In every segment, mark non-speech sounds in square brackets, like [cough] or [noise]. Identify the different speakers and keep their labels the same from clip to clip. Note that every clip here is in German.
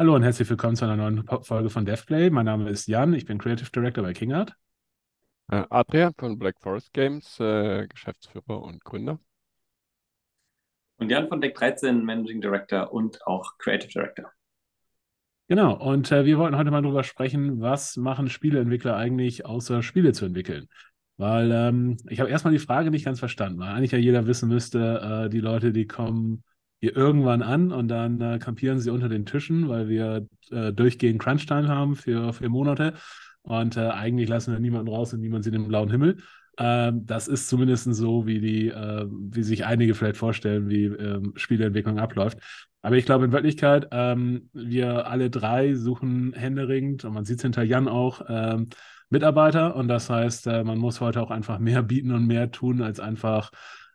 Speaker 1: Hallo und herzlich willkommen zu einer neuen Folge von DevPlay. Mein Name ist Jan, ich bin Creative Director bei KingArt.
Speaker 2: Äh, Adrian von Black Forest Games, äh, Geschäftsführer und Gründer.
Speaker 3: Und Jan von Deck 13, Managing Director und auch Creative Director.
Speaker 1: Genau, und äh, wir wollten heute mal darüber sprechen, was machen Spieleentwickler eigentlich, außer Spiele zu entwickeln. Weil ähm, ich habe erstmal die Frage nicht ganz verstanden, weil eigentlich ja jeder wissen müsste, äh, die Leute, die kommen hier irgendwann an und dann äh, kampieren sie unter den Tischen, weil wir äh, durchgehend Crunch-Time haben für, für Monate. Und äh, eigentlich lassen wir niemanden raus und niemand sieht den blauen Himmel. Ähm, das ist zumindest so, wie die, äh, wie sich einige vielleicht vorstellen, wie ähm, Spieleentwicklung abläuft. Aber ich glaube in Wirklichkeit, ähm, wir alle drei suchen händeringend, und man sieht es hinter Jan auch, ähm, Mitarbeiter. Und das heißt, äh, man muss heute auch einfach mehr bieten und mehr tun, als einfach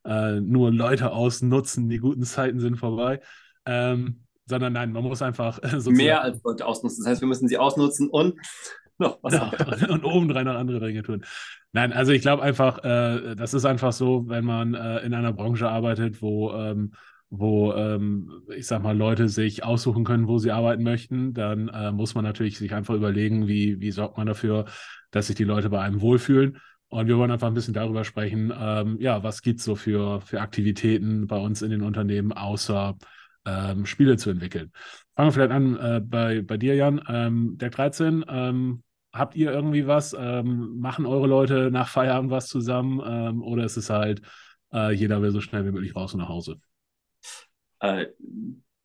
Speaker 1: äh, nur Leute ausnutzen, die guten Zeiten sind vorbei. Ähm, sondern nein, man muss einfach [laughs]
Speaker 3: sozusagen mehr als Leute ausnutzen. Das heißt, wir müssen sie ausnutzen und [laughs] noch was
Speaker 1: ja, [laughs] und obendrein noch andere Dinge tun. Nein, also ich glaube einfach, äh, das ist einfach so, wenn man äh, in einer Branche arbeitet, wo ähm, wo ähm, ich sag mal Leute sich aussuchen können, wo sie arbeiten möchten, dann äh, muss man natürlich sich einfach überlegen, wie, wie sorgt man dafür, dass sich die Leute bei einem wohlfühlen. Und wir wollen einfach ein bisschen darüber sprechen, ähm, ja, was gibt es so für, für Aktivitäten bei uns in den Unternehmen, außer ähm, Spiele zu entwickeln. Fangen wir vielleicht an äh, bei, bei dir, Jan. Ähm, der 13, ähm, habt ihr irgendwie was? Ähm, machen eure Leute nach Feierabend was zusammen? Ähm, oder ist es halt, äh, jeder will so schnell wie möglich raus und nach Hause?
Speaker 3: Äh,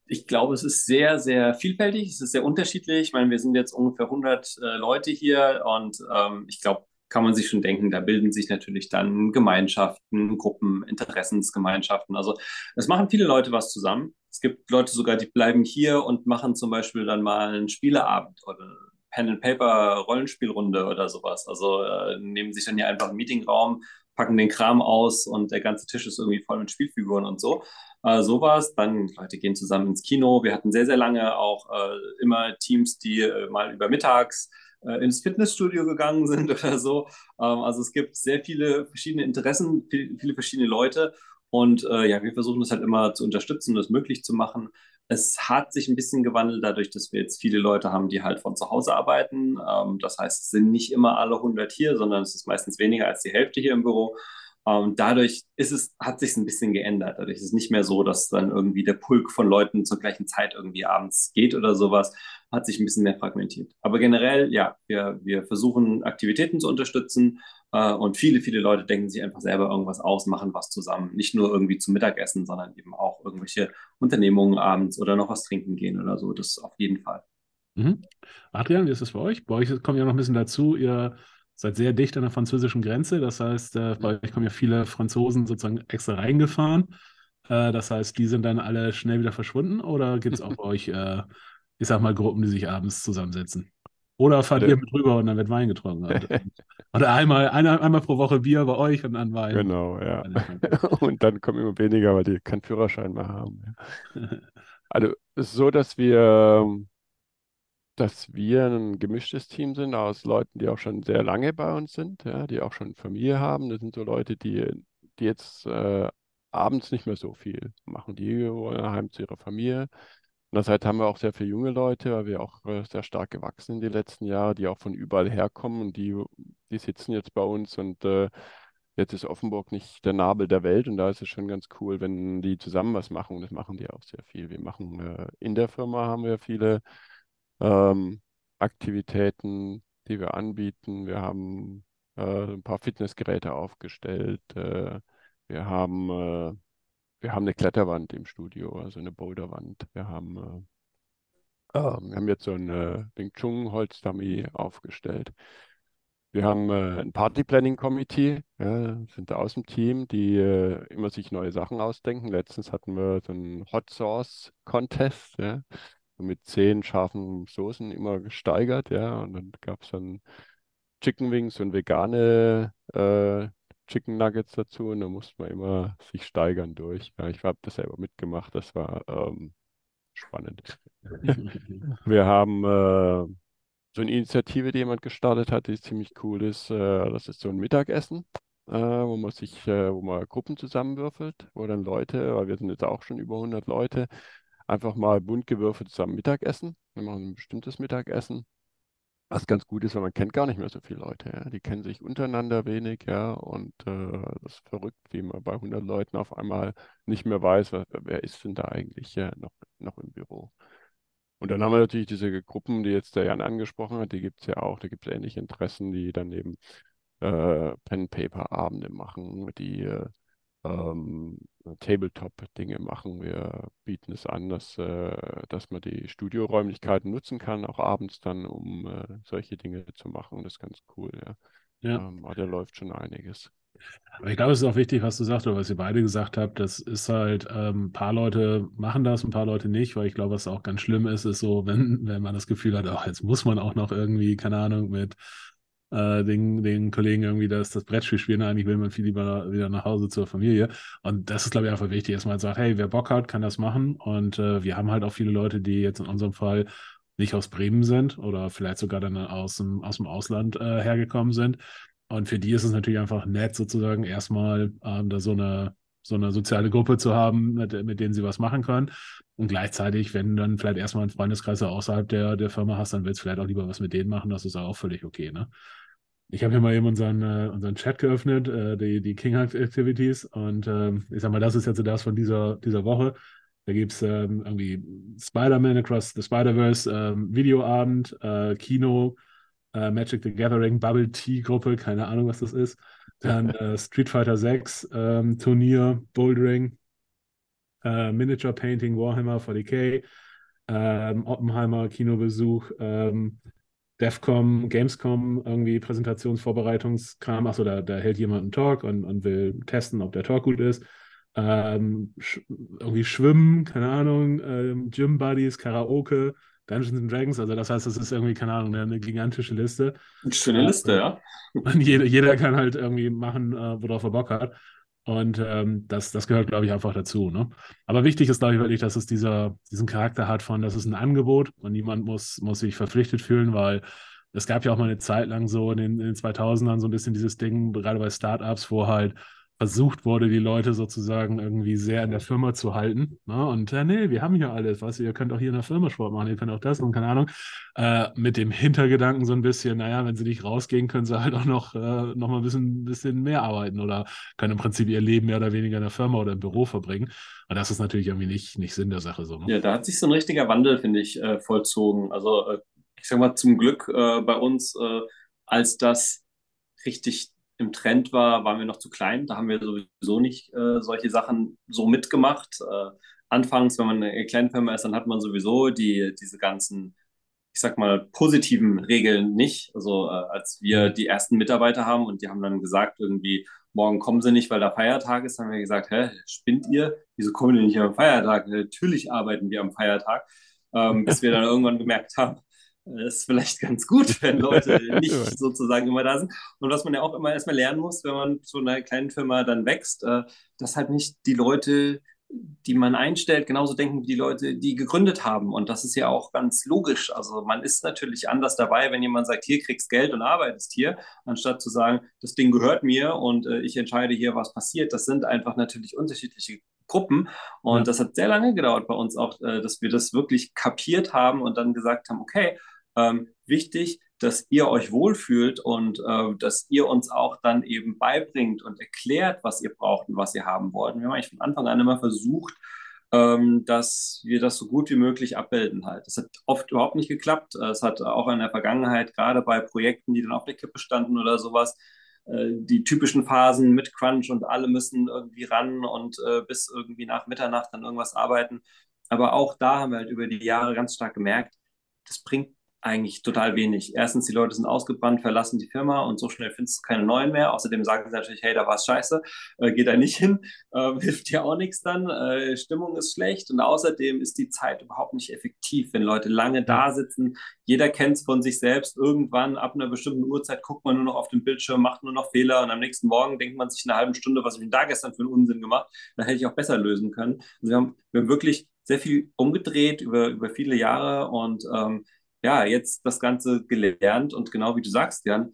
Speaker 3: ich glaube, es ist sehr, sehr vielfältig. Es ist sehr unterschiedlich. Ich meine, wir sind jetzt ungefähr 100 äh, Leute hier und ähm, ich glaube, kann man sich schon denken, da bilden sich natürlich dann Gemeinschaften, Gruppen, Interessensgemeinschaften. Also es machen viele Leute was zusammen. Es gibt Leute sogar, die bleiben hier und machen zum Beispiel dann mal einen Spieleabend oder Pen and Paper Rollenspielrunde oder sowas. Also äh, nehmen sich dann hier einfach einen Meetingraum, packen den Kram aus und der ganze Tisch ist irgendwie voll mit Spielfiguren und so. Äh, sowas. Dann Leute gehen zusammen ins Kino. Wir hatten sehr, sehr lange auch äh, immer Teams, die äh, mal über mittags äh, ins Fitnessstudio gegangen sind [laughs] oder so. Ähm, also es gibt sehr viele verschiedene Interessen, viel, viele verschiedene Leute. Und äh, ja, wir versuchen das halt immer zu unterstützen, das möglich zu machen. Es hat sich ein bisschen gewandelt dadurch, dass wir jetzt viele Leute haben, die halt von zu Hause arbeiten. Ähm, das heißt, es sind nicht immer alle 100 hier, sondern es ist meistens weniger als die Hälfte hier im Büro. Und ähm, dadurch ist es, hat sich ein bisschen geändert. Dadurch ist es nicht mehr so, dass dann irgendwie der Pulk von Leuten zur gleichen Zeit irgendwie abends geht oder sowas. Hat sich ein bisschen mehr fragmentiert. Aber generell, ja, wir, wir versuchen Aktivitäten zu unterstützen äh, und viele, viele Leute denken sich einfach selber irgendwas aus, machen was zusammen. Nicht nur irgendwie zum Mittagessen, sondern eben auch irgendwelche Unternehmungen abends oder noch was trinken gehen oder so. Das auf jeden Fall.
Speaker 1: Mhm. Adrian, wie ist es bei euch? Bei euch kommt ja noch ein bisschen dazu, ihr seid sehr dicht an der französischen Grenze. Das heißt, äh, bei euch kommen ja viele Franzosen sozusagen extra reingefahren. Äh, das heißt, die sind dann alle schnell wieder verschwunden oder gibt es auch [laughs] bei euch, äh, ich sag mal, Gruppen, die sich abends zusammensetzen? Oder fahrt ihr mit rüber und dann wird Wein getrunken? [laughs] Oder einmal, einmal, einmal pro Woche Bier bei euch und dann Wein.
Speaker 2: Genau, ja. [laughs] Und dann kommen immer weniger, weil die keinen Führerschein mehr haben. Also es ist so, dass wir dass wir ein gemischtes Team sind aus Leuten, die auch schon sehr lange bei uns sind, ja, die auch schon Familie haben. Das sind so Leute, die, die jetzt äh, abends nicht mehr so viel machen. Die wollen heim zu ihrer Familie. Andererseits haben wir auch sehr viele junge Leute, weil wir auch äh, sehr stark gewachsen sind die letzten Jahre, die auch von überall herkommen und die, die sitzen jetzt bei uns und äh, jetzt ist Offenburg nicht der Nabel der Welt und da ist es schon ganz cool, wenn die zusammen was machen und das machen die auch sehr viel. Wir machen äh, in der Firma haben wir viele ähm, Aktivitäten, die wir anbieten. Wir haben äh, ein paar Fitnessgeräte aufgestellt. Äh, wir haben, äh, wir haben eine Kletterwand im Studio, also eine Boulderwand. Wir haben, äh, ähm, wir haben jetzt so ein äh, Wing Chun Holzdummy aufgestellt. Wir haben äh, ein Party Planning Committee, ja, sind da aus dem Team, die äh, immer sich neue Sachen ausdenken. Letztens hatten wir so einen Hot Sauce Contest, ja mit zehn scharfen Soßen immer gesteigert, ja. Und dann gab es dann Chicken Wings und vegane äh, Chicken Nuggets dazu und dann musste man immer sich steigern durch. Ja, ich habe das selber mitgemacht, das war ähm, spannend. [laughs] Wir haben äh, so eine Initiative, die jemand gestartet hat, die ziemlich cool ist. Äh, das ist so ein Mittagessen, äh, wo man sich, äh, wo man Gruppen zusammenwürfelt, wo dann Leute, weil wir sind jetzt auch schon über 100 Leute, einfach mal bunt gewürfelt zusammen Mittagessen. Wir machen ein bestimmtes Mittagessen. Was ganz gut ist, weil man kennt gar nicht mehr so viele Leute. Ja. Die kennen sich untereinander wenig, ja. Und äh, das ist verrückt, wie man bei 100 Leuten auf einmal nicht mehr weiß, wer, wer ist denn da eigentlich ja, noch, noch im Büro. Und dann haben wir natürlich diese Gruppen, die jetzt der Jan angesprochen hat, die gibt es ja auch. Da gibt es ähnliche Interessen, die dann eben äh, Pen-Paper-Abende machen, die äh, ähm, Tabletop-Dinge machen. Wir bieten es an, dass, äh, dass man die Studioräumlichkeiten nutzen kann, auch abends dann, um äh, solche Dinge zu machen. Das ist ganz cool, ja. Ja. Ähm, aber da läuft schon einiges.
Speaker 1: Aber ich glaube, es ist auch wichtig, was du sagst oder was ihr beide gesagt habt. Das ist halt, ähm, ein paar Leute machen das, ein paar Leute nicht, weil ich glaube, was auch ganz schlimm ist, ist so, wenn, wenn man das Gefühl hat, ach, jetzt muss man auch noch irgendwie, keine Ahnung, mit äh, den, den Kollegen irgendwie das, das Brettspiel spielen. Eigentlich will man viel lieber wieder nach Hause zur Familie. Und das ist, glaube ich, einfach wichtig, dass man sagt, hey, wer Bock hat, kann das machen. Und äh, wir haben halt auch viele Leute, die jetzt in unserem Fall nicht aus Bremen sind oder vielleicht sogar dann aus dem, aus dem Ausland äh, hergekommen sind. Und für die ist es natürlich einfach nett, sozusagen erstmal ähm, da so eine, so eine soziale Gruppe zu haben, mit, mit denen sie was machen können. Und gleichzeitig, wenn du dann vielleicht erstmal einen Freundeskreis außerhalb der, der Firma hast, dann willst du vielleicht auch lieber was mit denen machen. Das ist auch völlig okay. Ne? Ich habe hier mal eben unseren, äh, unseren Chat geöffnet, äh, die, die King Activities. Und äh, ich sag mal, das ist jetzt das von dieser, dieser Woche. Da gibt es ähm, irgendwie Spider-Man Across the Spider-Verse, ähm, Videoabend, äh, Kino, äh, Magic the Gathering, Bubble Tea Gruppe, keine Ahnung, was das ist. Dann [laughs] äh, Street Fighter 6, ähm, Turnier, Bouldering, Miniature Painting, Warhammer 40k, ähm, Oppenheimer, Kinobesuch, ähm, DEFCOM, Gamescom, irgendwie Präsentationsvorbereitungskram. Achso, da, da hält jemand einen Talk und, und will testen, ob der Talk gut ist. Ähm, sch irgendwie Schwimmen, keine Ahnung, ähm, Gym Buddies, Karaoke, Dungeons and Dragons. Also, das heißt, das ist irgendwie, keine Ahnung, eine, gigantische Liste.
Speaker 3: Eine schöne Liste, ja. [laughs]
Speaker 1: Und jeder, jeder kann halt irgendwie machen, äh, worauf er Bock hat. Und ähm, das, das gehört, glaube ich, einfach dazu. Ne? Aber wichtig ist, glaube ich, wirklich, dass es dieser, diesen Charakter hat von, das ist ein Angebot und niemand muss, muss sich verpflichtet fühlen, weil es gab ja auch mal eine Zeit lang so in den, in den 2000ern so ein bisschen dieses Ding, gerade bei Startups, wo halt versucht wurde, die Leute sozusagen irgendwie sehr in der Firma zu halten. Ne? Und äh, nee, wir haben hier alles, du, ihr könnt auch hier in der Firma Sport machen, ihr könnt auch das und keine Ahnung. Äh, mit dem Hintergedanken so ein bisschen, naja, wenn sie nicht rausgehen, können sie halt auch noch, äh, noch mal ein bisschen, bisschen mehr arbeiten oder können im Prinzip ihr Leben mehr oder weniger in der Firma oder im Büro verbringen. Und das ist natürlich irgendwie nicht, nicht Sinn der Sache. So,
Speaker 3: ne? Ja, da hat sich so ein richtiger Wandel, finde ich, äh, vollzogen. Also äh, ich sag mal, zum Glück äh, bei uns, als das richtig im Trend war, waren wir noch zu klein. Da haben wir sowieso nicht äh, solche Sachen so mitgemacht. Äh, anfangs, wenn man eine kleine Firma ist, dann hat man sowieso die, diese ganzen, ich sag mal, positiven Regeln nicht. Also äh, als wir die ersten Mitarbeiter haben und die haben dann gesagt, irgendwie, morgen kommen sie nicht, weil da Feiertag ist, haben wir gesagt, hä, spinnt ihr? Wieso kommen die nicht am Feiertag? Natürlich arbeiten wir am Feiertag. Ähm, bis wir dann [laughs] irgendwann gemerkt haben, ist vielleicht ganz gut, [laughs] wenn Leute [laughs] nicht sozusagen immer da sind. Und was man ja auch immer erstmal lernen muss, wenn man zu einer kleinen Firma dann wächst, äh, dass halt nicht die Leute, die man einstellt, genauso denken wie die Leute, die gegründet haben. Und das ist ja auch ganz logisch. Also man ist natürlich anders dabei, wenn jemand sagt, hier kriegst Geld und arbeitest hier, anstatt zu sagen, das Ding gehört mir und äh, ich entscheide hier, was passiert. Das sind einfach natürlich unterschiedliche Gruppen. Und ja. das hat sehr lange gedauert bei uns auch, äh, dass wir das wirklich kapiert haben und dann gesagt haben, okay, ähm, wichtig, dass ihr euch wohlfühlt und äh, dass ihr uns auch dann eben beibringt und erklärt, was ihr braucht und was ihr haben wollt. Wir haben eigentlich von Anfang an immer versucht, ähm, dass wir das so gut wie möglich abbilden halt. Das hat oft überhaupt nicht geklappt. Es hat auch in der Vergangenheit, gerade bei Projekten, die dann auf der Kippe standen oder sowas, äh, die typischen Phasen mit Crunch und alle müssen irgendwie ran und äh, bis irgendwie nach Mitternacht dann irgendwas arbeiten. Aber auch da haben wir halt über die Jahre ganz stark gemerkt, das bringt eigentlich total wenig. Erstens, die Leute sind ausgebrannt, verlassen die Firma und so schnell findest du keine neuen mehr. Außerdem sagen sie natürlich, hey, da war es scheiße, äh, geh da nicht hin, [laughs] äh, hilft dir auch nichts dann, äh, Stimmung ist schlecht und außerdem ist die Zeit überhaupt nicht effektiv, wenn Leute lange da sitzen. Jeder kennt es von sich selbst. Irgendwann ab einer bestimmten Uhrzeit guckt man nur noch auf den Bildschirm, macht nur noch Fehler und am nächsten Morgen denkt man sich eine halbe Stunde, was habe ich denn da gestern für einen Unsinn gemacht? Da hätte ich auch besser lösen können. Also wir haben, wir haben wirklich sehr viel umgedreht über, über viele Jahre und ähm, ja, jetzt das Ganze gelernt und genau wie du sagst, Jan,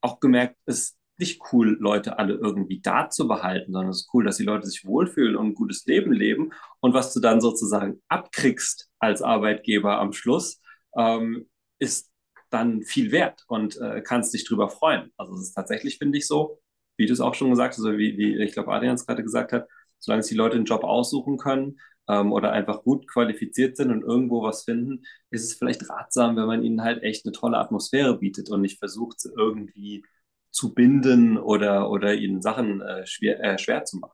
Speaker 3: auch gemerkt, es nicht cool, Leute alle irgendwie da zu behalten, sondern es ist cool, dass die Leute sich wohlfühlen und ein gutes Leben leben. Und was du dann sozusagen abkriegst als Arbeitgeber am Schluss, ähm, ist dann viel wert und äh, kannst dich drüber freuen. Also es ist tatsächlich, finde ich, so, wie du es auch schon gesagt hast, oder wie, wie ich glaube, Adrian es gerade gesagt hat, solange es die Leute einen Job aussuchen können ähm, oder einfach gut qualifiziert sind und irgendwo was finden, ist es vielleicht ratsam, wenn man ihnen halt echt eine tolle Atmosphäre bietet und nicht versucht, sie irgendwie zu binden oder, oder ihnen Sachen äh, schwer, äh, schwer zu machen.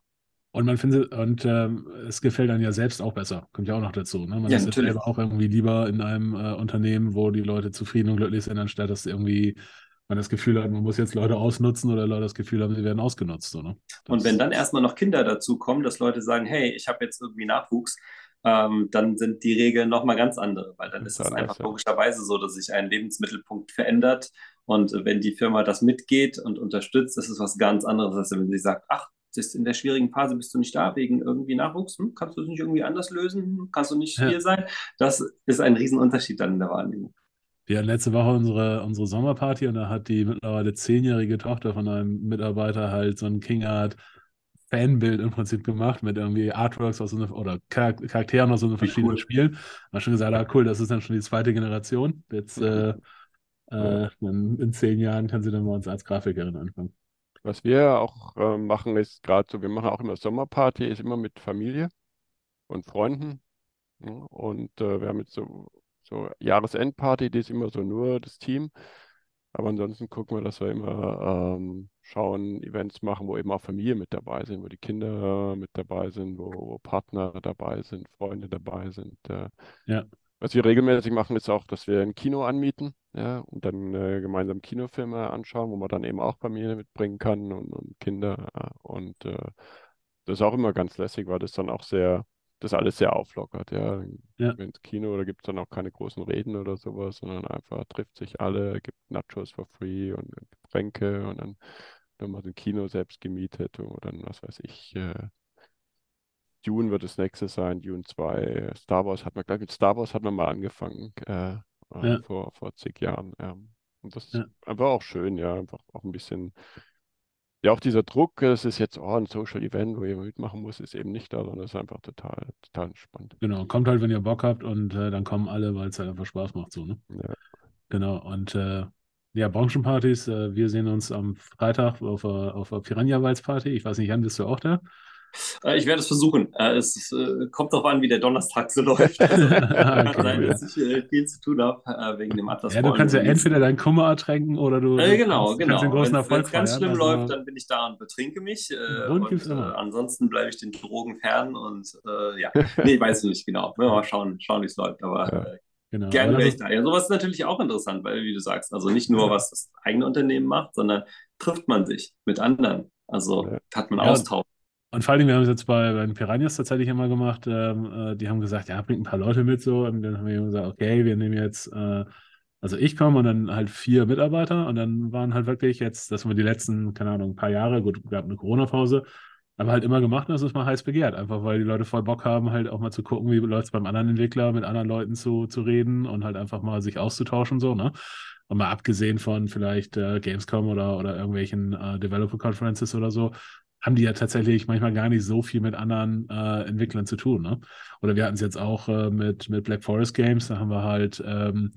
Speaker 1: Und man findet, und ähm, es gefällt dann ja selbst auch besser. Kommt ja auch noch dazu. Ne? Man
Speaker 3: Ja,
Speaker 1: ist
Speaker 3: natürlich.
Speaker 1: selber auch irgendwie lieber in einem äh, Unternehmen, wo die Leute zufrieden und glücklich sind, anstatt dass irgendwie man das Gefühl hat, man muss jetzt Leute ausnutzen oder Leute das Gefühl haben, sie werden ausgenutzt. So, ne?
Speaker 3: Und
Speaker 1: Das,
Speaker 3: wenn dann erstmal noch Kinder dazu kommen, dass Leute sagen, hey, ich habe jetzt irgendwie Nachwuchs, ähm, dann sind die Regeln nochmal ganz andere, weil dann
Speaker 2: Das
Speaker 3: ist
Speaker 2: ist
Speaker 3: es einfach
Speaker 2: ja.
Speaker 3: logischerweise so, dass sich ein Lebensmittelpunkt verändert. Und wenn die Firma das mitgeht und unterstützt, ist es was ganz anderes, als wenn sie sagt, ach, das ist in der schwierigen Phase bist du nicht da wegen irgendwie Nachwuchs, hm? kannst du es nicht irgendwie anders lösen, Hm, kannst du nicht
Speaker 1: Ja.
Speaker 3: hier sein. Das ist ein Riesenunterschied dann in der Wahrnehmung.
Speaker 1: Wir hatten letzte Woche unsere, unsere Sommerparty und da hat die mittlerweile zehnjährige Tochter von einem Mitarbeiter halt so ein King Art Fanbild im Prinzip gemacht mit irgendwie Artworks aus so einer, oder Char Charakteren aus so einer
Speaker 3: Wie
Speaker 1: verschiedenen
Speaker 3: cool.
Speaker 1: Spielen. Man hat schon gesagt, ah cool, das ist dann schon die zweite Generation. Jetzt äh,
Speaker 2: Ja.
Speaker 1: äh, dann in zehn Jahren kann sie dann bei uns als Grafikerin anfangen.
Speaker 2: Was wir auch äh, machen, ist gerade so, wir machen auch immer Sommerparty, ist immer mit Familie und Freunden. Ja, und äh, wir haben jetzt so, so Jahresendparty, die ist immer so nur das Team. Aber ansonsten gucken wir, dass wir immer ähm, schauen, Events machen, wo eben auch Familie mit dabei sind, wo die Kinder mit dabei sind, wo, wo Partner dabei sind, Freunde dabei sind. Äh,
Speaker 1: Ja.
Speaker 2: was wir regelmäßig machen, ist auch, dass wir ein Kino anmieten, ja, und dann äh, gemeinsam Kinofilme anschauen, wo man dann eben auch Familie mitbringen kann und, und Kinder. äh, Und äh, das ist auch immer ganz lässig, weil das dann auch sehr, das alles sehr auflockert, ja.
Speaker 1: Ja.
Speaker 2: Ins Kino, da gibt es dann auch keine großen Reden oder sowas, sondern einfach trifft sich alle, gibt Nachos for free und Getränke und dann nochmal ein Kino selbst gemietet oder dann, was weiß ich, äh, Dune wird das nächste sein, Dune 2. Star Wars hat man, glaube ich, mit Star Wars hat man mal angefangen, äh, äh,
Speaker 1: Ja.
Speaker 2: vor, vor zig Jahren. Ja. Und das ist
Speaker 1: Ja.
Speaker 2: einfach auch schön, ja, einfach auch ein bisschen, ja, auch dieser Druck, es ist jetzt, oh, ein Social Event, wo jemand mitmachen muss, ist eben nicht da, sondern es ist einfach total, total entspannt.
Speaker 1: Genau, kommt halt, wenn ihr Bock habt und äh, dann kommen alle, weil es halt einfach Spaß macht, so, ne?
Speaker 2: Ja.
Speaker 1: Genau, und äh, ja, Branchenpartys, äh, wir sehen uns am Freitag auf der, auf der Piranha-Walz-Party. Ich weiß nicht, Jan, bist du auch da?
Speaker 3: Äh, ich werde es versuchen. Äh, es äh, kommt darauf an, wie der Donnerstag so [laughs] läuft. Also, [laughs] kann sein, dass ich viel zu tun habe wegen dem Atlas
Speaker 1: Ja, du kannst ja entweder deinen Kummer ertränken oder du,
Speaker 3: Äh, genau,
Speaker 1: kannst,
Speaker 3: genau.
Speaker 1: kannst den großen
Speaker 3: Wenn es ganz schlimm
Speaker 1: Also,
Speaker 3: läuft, dann bin ich da und betrinke mich. Äh, und
Speaker 1: gibt's
Speaker 3: äh, ansonsten bleibe ich den Drogen fern und ja, nee, weiß ich nicht genau. Wir mal schauen, schauen wie es läuft. Aber
Speaker 2: Ja.
Speaker 1: genau.
Speaker 3: gerne
Speaker 1: Aber
Speaker 3: wäre ich da. Ja, sowas ist natürlich auch interessant, weil, wie du sagst, also nicht nur, was das eigene Unternehmen macht, sondern trifft man sich mit anderen. Also
Speaker 2: Ja.
Speaker 3: hat man
Speaker 1: Ja.
Speaker 3: Austausch.
Speaker 1: Und vor allem, wir haben es jetzt bei, bei den Piranhas tatsächlich immer gemacht. Ähm, äh, die haben gesagt, ja, bringt ein paar Leute mit so. Und dann haben wir gesagt, okay, wir nehmen jetzt, äh, also ich komme und dann halt vier Mitarbeiter. Und dann waren halt wirklich jetzt, das waren die letzten, keine Ahnung, ein paar Jahre, gut, gab eine Corona-Pause, aber halt immer gemacht und das ist mal heiß begehrt. Einfach weil die Leute voll Bock haben, halt auch mal zu gucken, wie läuft es beim anderen Entwickler, mit anderen Leuten zu, zu reden und halt einfach mal sich auszutauschen, so, ne? Und mal abgesehen von vielleicht äh, Gamescom oder, oder irgendwelchen äh, Developer-Conferences oder so, haben die ja tatsächlich manchmal gar nicht so viel mit anderen äh, Entwicklern zu tun. Ne? Oder wir hatten es jetzt auch äh, mit, mit Black Forest Games, da haben wir halt ähm,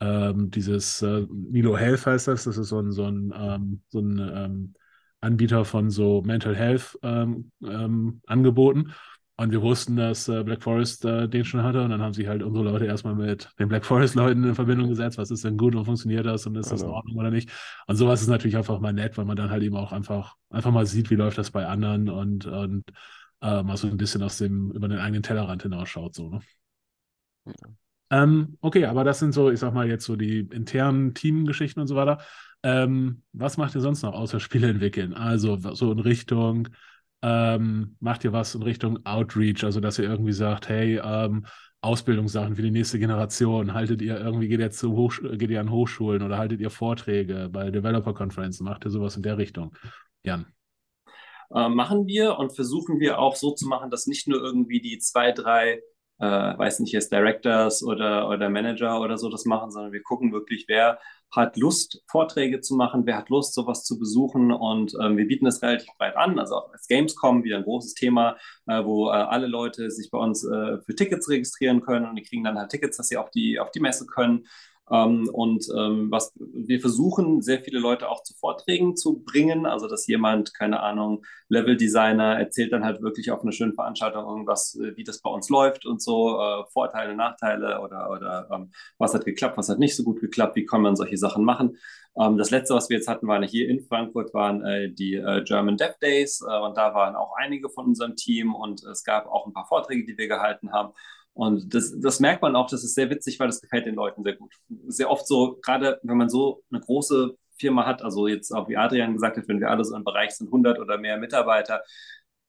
Speaker 1: ähm, dieses äh, Milo Health heißt das, das ist so ein, so ein, ähm, so ein ähm, Anbieter von so Mental Health ähm, ähm, Angeboten. Und wir wussten, dass äh, Black Forest äh, den schon hatte. Und dann haben sich halt unsere Leute erstmal mit den Black Forest-Leuten in Verbindung gesetzt. Was ist denn gut und funktioniert das und ist das in
Speaker 2: Genau.
Speaker 1: Ordnung oder nicht? Und sowas ist natürlich einfach mal nett, weil man dann halt eben auch einfach, einfach mal sieht, wie läuft das bei anderen und, und äh, mal so ein bisschen aus dem, über den eigenen Tellerrand hinausschaut. So, ne? Ähm, okay, aber das sind so, ich sag mal, jetzt so die internen Teamgeschichten und so weiter. Ähm, was macht ihr sonst noch außer Spiele entwickeln? Also so in Richtung, ähm, macht ihr was in Richtung Outreach, also dass ihr irgendwie sagt, hey, ähm, Ausbildungssachen für die nächste Generation, haltet ihr irgendwie, geht ihr zu Hochsch geht ihr an Hochschulen oder haltet ihr Vorträge bei Developer-Konferenzen, macht ihr sowas in der Richtung? Jan.
Speaker 3: äh, machen wir und versuchen wir auch so zu machen, dass nicht nur irgendwie die zwei, drei äh, weiß nicht, jetzt Directors oder, oder Manager oder so das machen, sondern wir gucken wirklich, wer hat Lust, Vorträge zu machen, wer hat Lust, sowas zu besuchen. Und ähm, wir bieten das relativ breit an, also auch als Gamescom wieder ein großes Thema, äh, wo äh, alle Leute sich bei uns äh, für Tickets registrieren können. Und die kriegen dann halt Tickets, dass sie auf die, auf die Messe können ähm, und ähm, was wir versuchen, sehr viele Leute auch zu Vorträgen zu bringen. Also, dass jemand, keine Ahnung, Level-Designer erzählt dann halt wirklich auf einer schönen Veranstaltung irgendwas, äh, wie das bei uns läuft und so, äh, Vorteile, Nachteile oder, oder ähm, was hat geklappt, was hat nicht so gut geklappt, wie kann man solche Sachen machen. Ähm, das letzte, was wir jetzt hatten, waren hier in Frankfurt, waren äh, die äh, German Dev Days äh, und da waren auch einige von unserem Team und es gab auch ein paar Vorträge, die wir gehalten haben. Und das, das merkt man auch, das ist sehr witzig, weil das gefällt den Leuten sehr gut. Sehr oft so, gerade wenn man so eine große Firma hat, also jetzt auch wie Adrian gesagt hat, wenn wir alle so im Bereich sind, 100 oder mehr Mitarbeiter,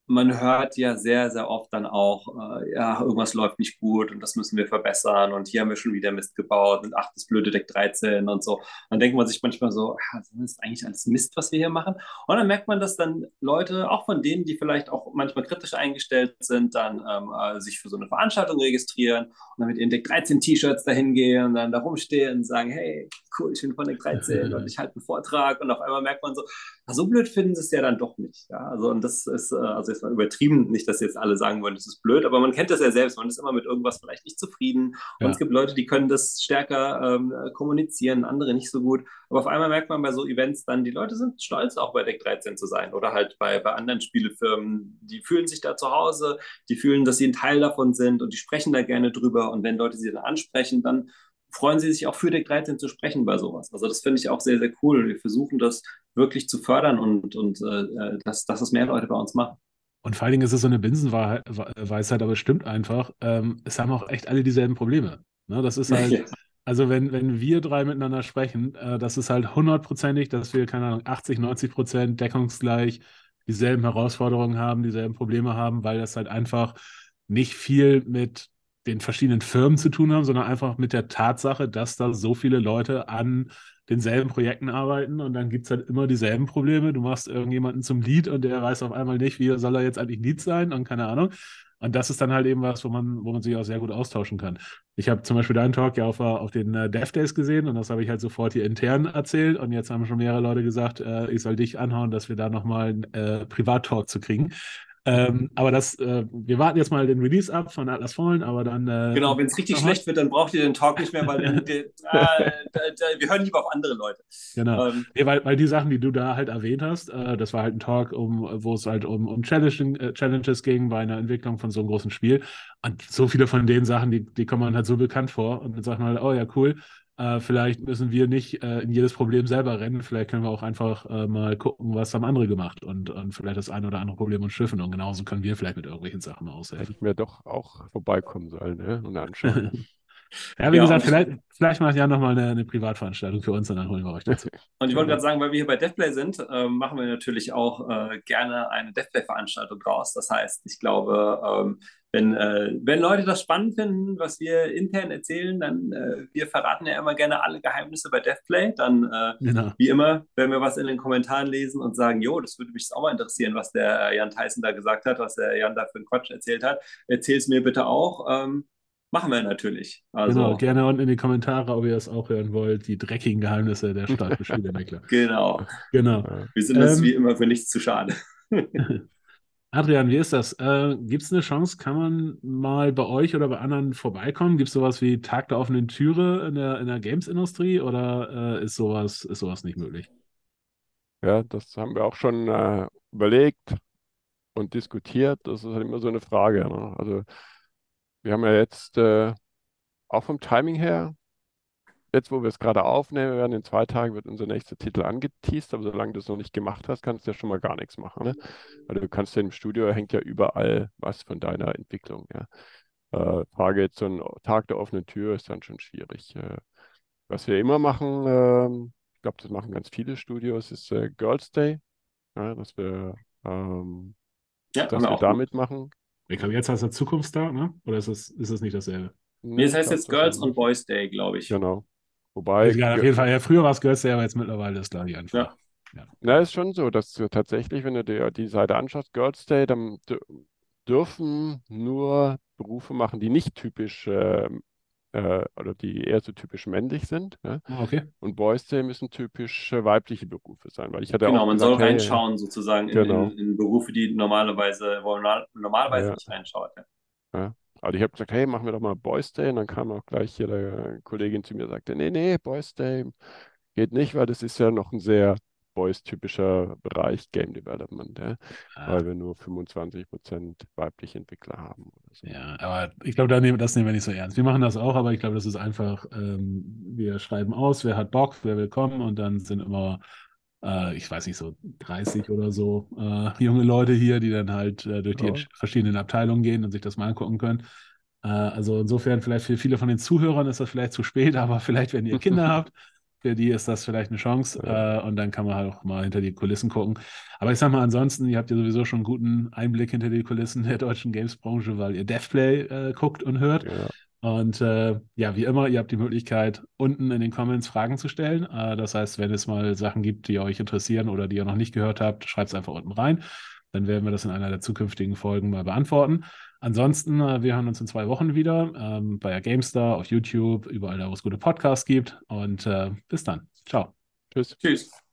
Speaker 3: man hört ja sehr, sehr oft dann auch, äh, ja, irgendwas läuft nicht gut und das müssen wir verbessern und hier haben wir schon wieder Mist gebaut und ach, das blöde Deck 13 und so. Dann denkt man sich manchmal so, ja, das ist eigentlich alles Mist, was wir hier machen. Und dann merkt man, dass dann Leute, auch von denen, die vielleicht auch manchmal kritisch eingestellt sind, dann ähm, äh, sich für so eine Veranstaltung registrieren und dann mit ihren Deck 13 T-Shirts dahin gehen und dann da rumstehen und sagen, hey, cool, ich bin von Deck 13 [laughs] und ich halte einen Vortrag und auf einmal merkt man so, so blöd finden sie es ja dann doch nicht. Ja? Also, und das ist, äh, also jetzt mal übertrieben, nicht, dass jetzt alle sagen wollen, das ist blöd, aber man kennt das ja selbst, man ist immer mit irgendwas vielleicht nicht zufrieden. Ja. Und es gibt Leute, die können das stärker ähm, kommunizieren, andere nicht so gut. Aber auf einmal merkt man bei so Events dann, die Leute sind stolz, auch bei Deck 13 zu sein oder halt bei, bei anderen Spielefirmen. Die fühlen sich da zu Hause, die fühlen, dass sie ein Teil davon sind und die sprechen da gerne drüber. Und wenn Leute sie dann ansprechen, dann freuen sie sich auch für Deck 13 zu sprechen bei sowas. Also das finde ich auch sehr, sehr cool. Wir versuchen das wirklich zu fördern und, und äh, dass, dass es mehr Leute bei uns machen.
Speaker 1: Und vor allen Dingen ist es so eine Binsenweisheit, aber es stimmt einfach. Ähm, es haben auch echt alle dieselben Probleme. Ne, das ist halt, also wenn, wenn wir drei miteinander sprechen, äh, das ist halt hundertprozentig, dass wir, keine Ahnung, 80, 90 Prozent deckungsgleich dieselben Herausforderungen haben, dieselben Probleme haben, weil das halt einfach nicht viel mit den verschiedenen Firmen zu tun haben, sondern einfach mit der Tatsache, dass da so viele Leute an denselben Projekten arbeiten und dann gibt es halt immer dieselben Probleme. Du machst irgendjemanden zum Lead und der weiß auf einmal nicht, wie soll er jetzt eigentlich Lead sein und keine Ahnung. Und das ist dann halt eben was, wo man, wo man sich auch sehr gut austauschen kann. Ich habe zum Beispiel deinen Talk ja auf, auf den äh, Dev Days gesehen und das habe ich halt sofort hier intern erzählt. Und jetzt haben schon mehrere Leute gesagt, äh, ich soll dich anhauen, dass wir da nochmal einen äh, Privat-Talk zu kriegen. Ähm, aber das, äh, wir warten jetzt mal den Release ab von Atlas Fallen, aber dann. Äh,
Speaker 3: genau, wenn es richtig schlecht wird, dann braucht ihr den Talk nicht mehr, weil wir, äh, [laughs] wir hören lieber auf andere Leute.
Speaker 1: Genau. Ähm, nee, weil, weil die Sachen, die du da halt erwähnt hast, äh, das war halt ein Talk, um, wo es halt um, um Challenge, äh, Challenges ging bei einer Entwicklung von so einem großen Spiel. Und so viele von den Sachen, die, die kommen halt so bekannt vor. Und dann sagt man halt, oh ja, cool. Äh, vielleicht müssen wir nicht äh, in jedes Problem selber rennen. Vielleicht können wir auch einfach äh, mal gucken, was haben andere gemacht und, und vielleicht das eine oder andere Problem uns schiffen. Und genauso können wir vielleicht mit irgendwelchen Sachen aushelfen.
Speaker 2: Hätten wir doch auch vorbeikommen sollen ne? und anschauen. [laughs]
Speaker 1: Ja, wie ja, gesagt, vielleicht, vielleicht macht Jan nochmal eine, eine Privatveranstaltung für uns und dann holen wir euch dazu. [laughs]
Speaker 3: Und ich wollte gerade sagen, weil wir hier bei DevPlay sind, äh, machen wir natürlich auch äh, gerne eine DevPlay-Veranstaltung draus. Das heißt, ich glaube, ähm, wenn, äh, wenn Leute das spannend finden, was wir intern erzählen, dann äh, wir verraten ja immer gerne alle Geheimnisse bei DevPlay. Dann, äh, genau. wie immer, werden wir was in den Kommentaren lesen und sagen, jo, das würde mich auch mal interessieren, was der Jan Tyson da gesagt hat, was der Jan da für einen Quatsch erzählt hat. Erzähl es mir bitte auch. Ähm, Machen wir natürlich.
Speaker 1: Also, genau, gerne unten in die Kommentare, ob ihr das auch hören wollt, die dreckigen Geheimnisse der starken Spieleentwickler. [laughs]
Speaker 3: genau. Genau. Wir sind das ähm, wie immer für nichts zu schade. [laughs]
Speaker 1: Adrian, wie ist das? Äh, Gibt es eine Chance, kann man mal bei euch oder bei anderen vorbeikommen? Gibt es sowas wie Tag der offenen Türe in der, in der Games-Industrie oder äh, ist, sowas, ist sowas nicht möglich?
Speaker 2: Ja, das haben wir auch schon äh, überlegt und diskutiert. Das ist halt immer so eine Frage. Ne? Also wir haben ja jetzt äh, auch vom Timing her, jetzt wo wir es gerade aufnehmen werden, in zwei Tagen wird unser nächster Titel angeteased, aber solange du es noch nicht gemacht hast, kannst du ja schon mal gar nichts machen. Ne? Also du kannst ja im Studio, hängt ja überall was von deiner Entwicklung. Ja? Äh, Frage jetzt so ein Tag der offenen Tür ist dann schon schwierig. Äh, was wir immer machen, äh, ich glaube, das machen ganz viele Studios, ist äh, Girls Day, ja, dass wir, ähm, ja, dass wir, wir damit machen.
Speaker 1: Ich glaube, jetzt heißt er Zukunftstag, ne? Oder ist es, ist es nicht dasselbe?
Speaker 3: Nee, das heißt jetzt Girls und Boys Day, glaube ich.
Speaker 2: Genau. Wobei.
Speaker 1: Ja, auf jeden Fall. Ja, früher war es Girls Day, aber jetzt mittlerweile ist glaube ich einfach. Ja.
Speaker 2: Ja. Na, ist schon so, dass du tatsächlich, wenn du dir die Seite anschaust, Girls Day, dann dürfen nur Berufe machen, die nicht typisch äh, äh, oder die eher so typisch männlich sind. Ja?
Speaker 1: Ah, okay.
Speaker 2: Und Boys Day müssen typisch äh, weibliche Berufe sein, weil ich hatte
Speaker 3: Genau,
Speaker 2: auch
Speaker 3: man
Speaker 2: gesagt,
Speaker 3: soll
Speaker 2: hey,
Speaker 3: reinschauen sozusagen in,
Speaker 2: Genau.
Speaker 3: in, in Berufe, die normalerweise, wo man normal- normalerweise
Speaker 2: Ja.
Speaker 3: nicht reinschaut. Ja.
Speaker 2: Ja. Aber ich habe gesagt, hey, machen wir doch mal Boys Day. Und dann kam auch gleich hier der Kollegin zu mir und sagte, nee, nee, Boys Day geht nicht, weil das ist ja noch ein sehr Boys-typischer Bereich Game Development, ja?
Speaker 1: Ah,
Speaker 2: Weil wir nur 25% weibliche Entwickler haben oder so.
Speaker 1: Ja, aber ich glaube, da nehmen, das nehmen wir nicht so ernst. Wir machen das auch, aber ich glaube, das ist einfach, ähm, wir schreiben aus, wer hat Bock, wer will kommen und dann sind immer, äh, ich weiß nicht, so 30 oder so äh, junge Leute hier, die dann halt äh, durch die entsch- verschiedenen Abteilungen gehen und sich das mal angucken können. Äh, also insofern, vielleicht für viele von den Zuhörern ist das vielleicht zu spät, aber vielleicht, wenn ihr Kinder [laughs] habt, für die ist das vielleicht eine Chance
Speaker 2: Ja.
Speaker 1: äh, und dann kann man halt auch mal hinter die Kulissen gucken. Aber ich sag mal, ansonsten, ihr habt ja sowieso schon einen guten Einblick hinter die Kulissen der deutschen Games-Branche, weil ihr Devplay äh, guckt und hört.
Speaker 2: Ja.
Speaker 1: Und äh, ja, wie immer, ihr habt die Möglichkeit, unten in den Comments Fragen zu stellen. Äh, das heißt, wenn es mal Sachen gibt, die euch interessieren oder die ihr noch nicht gehört habt, schreibt es einfach unten rein. Dann werden wir das in einer der zukünftigen Folgen mal beantworten. Ansonsten, äh, wir hören uns in zwei Wochen wieder ähm, bei der GameStar, auf YouTube, überall da, wo es gute Podcasts gibt. Und äh, bis dann. Ciao.
Speaker 2: Tschüss.
Speaker 3: Tschüss.